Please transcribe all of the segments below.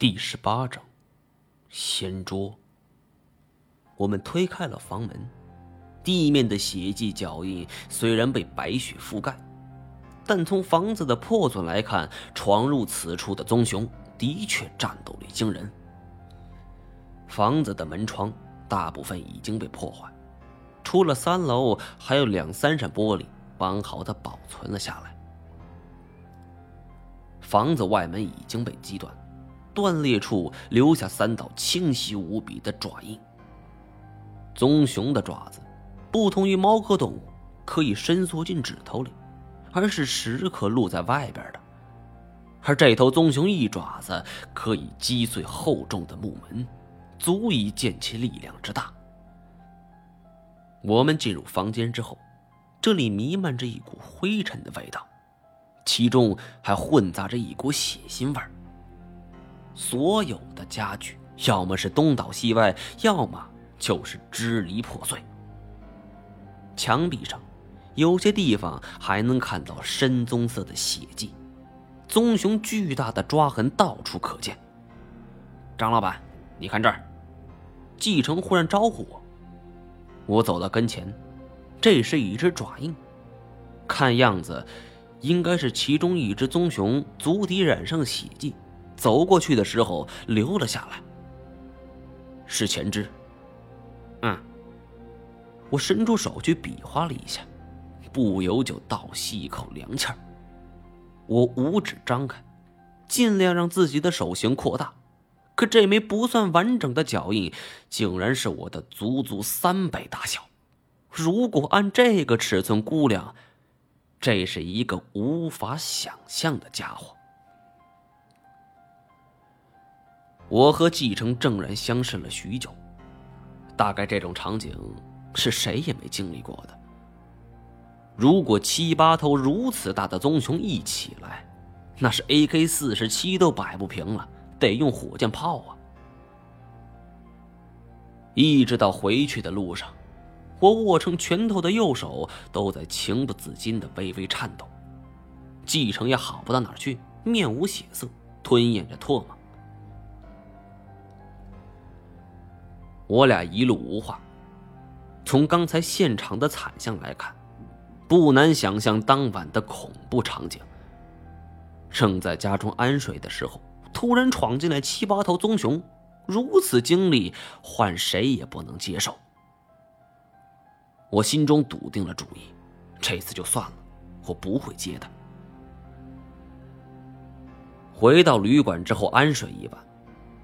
第十八章，掀桌。我们推开了房门，地面的血迹脚印虽然被白雪覆盖，但从房子的破损来看，闯入此处的棕熊的确战斗力惊人。房子的门窗大部分已经被破坏，除了三楼还有两三扇玻璃完好的保存了下来。房子外门已经被击断。断裂处留下三道清晰无比的爪印。棕熊的爪子，不同于猫科动物，可以伸缩进指头里，而是时刻露在外边的。而这头棕熊一爪子可以击碎厚重的木门，足以见其力量之大。我们进入房间之后，这里弥漫着一股灰尘的味道，其中还混杂着一股血腥味儿。所有的家具要么是东倒西歪，要么就是支离破碎。墙壁上有些地方还能看到深棕色的血迹，棕熊巨大的抓痕到处可见。张老板，你看这儿，继承忽然招呼我，我走到跟前，这是一只爪印，看样子应该是其中一只棕熊足底染上血迹。走过去的时候留了下来，是前肢。嗯，我伸出手去比划了一下，不由就倒吸一口凉气儿。我五指张开，尽量让自己的手型扩大，可这枚不算完整的脚印，竟然是我的足足三倍大小。如果按这个尺寸估量，这是一个无法想象的家伙。我和继承正然相视了许久，大概这种场景是谁也没经历过的。如果七八头如此大的棕熊一起来，那是 AK 四十七都摆不平了，得用火箭炮啊！一直到回去的路上，我握成拳头的右手都在情不自禁的微微颤抖。继承也好不到哪儿去，面无血色，吞咽着唾沫。我俩一路无话。从刚才现场的惨象来看，不难想象当晚的恐怖场景。正在家中安睡的时候，突然闯进来七八头棕熊，如此经历，换谁也不能接受。我心中笃定了主意，这次就算了，我不会接的。回到旅馆之后安睡一晚，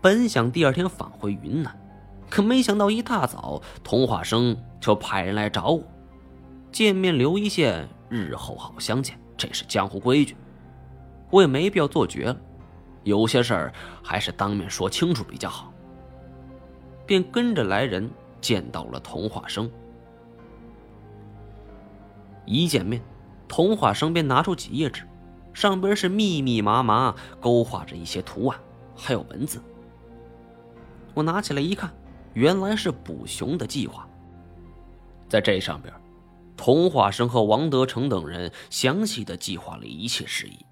本想第二天返回云南。可没想到，一大早，童话生就派人来找我，见面留一线，日后好相见，这是江湖规矩。我也没必要做绝了，有些事儿还是当面说清楚比较好。便跟着来人见到了童话生。一见面，童话生便拿出几页纸，上边是密密麻麻勾画着一些图案，还有文字。我拿起来一看。原来是捕熊的计划。在这上边，童话生和王德成等人详细的计划了一切事宜，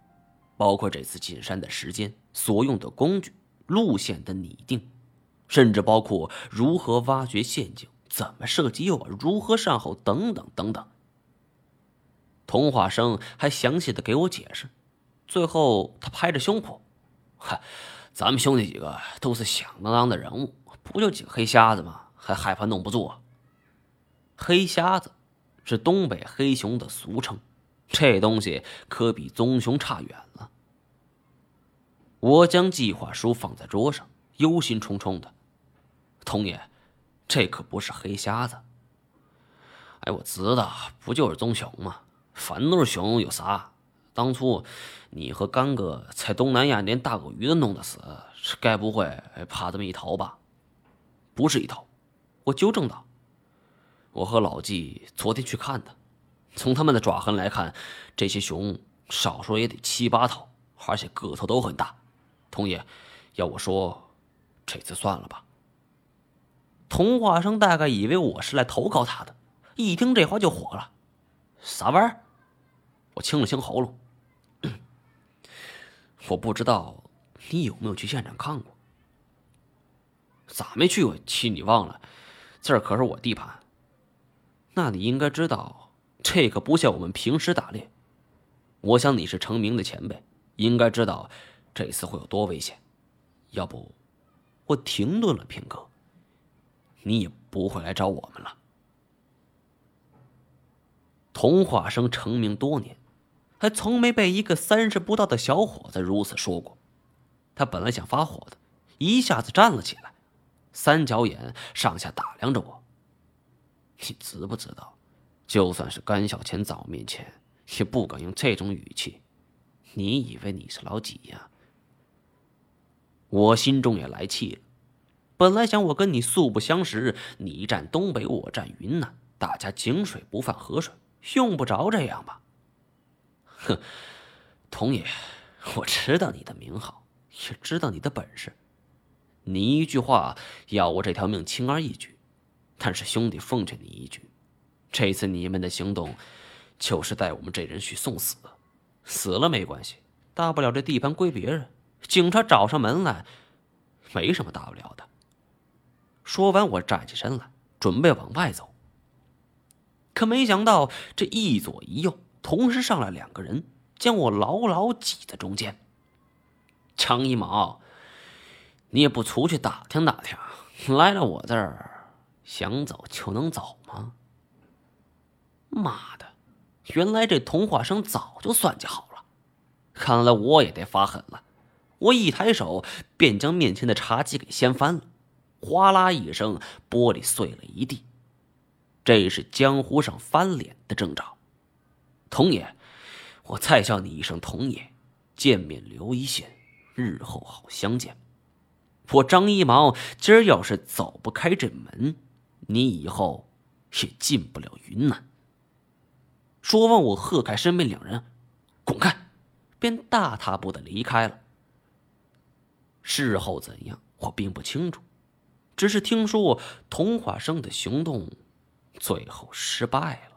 包括这次进山的时间、所用的工具、路线的拟定，甚至包括如何挖掘陷阱、怎么设计诱饵、如何善后等等等等。童话生还详细的给我解释，最后他拍着胸脯：“嗨，咱们兄弟几个都是响当当的人物。”不就几个黑瞎子吗？还害怕弄不住？黑瞎子是东北黑熊的俗称，这东西可比棕熊差远了。我将计划书放在桌上，忧心忡忡的。童爷，这可不是黑瞎子。哎，我知道，不就是棕熊吗？反正都是熊，有啥？当初你和干哥在东南亚连大狗鱼都弄得死，该不会怕这么一头吧？不是一头，我纠正道。我和老纪昨天去看的，从他们的爪痕来看，这些熊少说也得七八头，而且个头都很大。童爷，要我说，这次算了吧。童话生大概以为我是来投靠他的，一听这话就火了。啥玩意儿？我清了清喉咙。我不知道你有没有去现场看过。咋没去过？亲，你忘了，这儿可是我地盘。那你应该知道，这可不像我们平时打猎。我想你是成名的前辈，应该知道这次会有多危险。要不，我停顿了片刻，你也不会来找我们了。童话生成名多年，还从没被一个三十不到的小伙子如此说过。他本来想发火的，一下子站了起来，三角眼上下打量着我。你知不知道，就算是甘小钱在我面前，也不敢用这种语气。你以为你是老几呀？我心中也来气了。本来想我跟你素不相识，你占东北，我占云南，大家井水不犯河水，用不着这样吧？哼，童爷，我知道你的名号，也知道你的本事。你一句话，要我这条命轻而易举。但是兄弟，奉劝你一句，这次你们的行动，就是带我们这人去送死。死了没关系，大不了这地盘归别人，警察找上门来，没什么大不了的。说完，我站起身来，准备往外走。可没想到，这一左一右同时上来两个人，将我牢牢挤在中间。张一毛，你也不出去打听打听，来了我这儿。想走就能走吗？妈的！原来这童话生早就算计好了，看来我也得发狠了。我一抬手便将面前的茶几给掀翻了，哗啦一声，玻璃碎了一地。这是江湖上翻脸的征兆。童爷，我再叫你一声童爷，见面留一线，日后好相见。我张一毛今儿要是走不开这门。你以后也进不了云南。说完，我喝开身边两人，滚开，便大踏步的离开了。事后怎样，我并不清楚，只是听说童话生的行动最后失败了。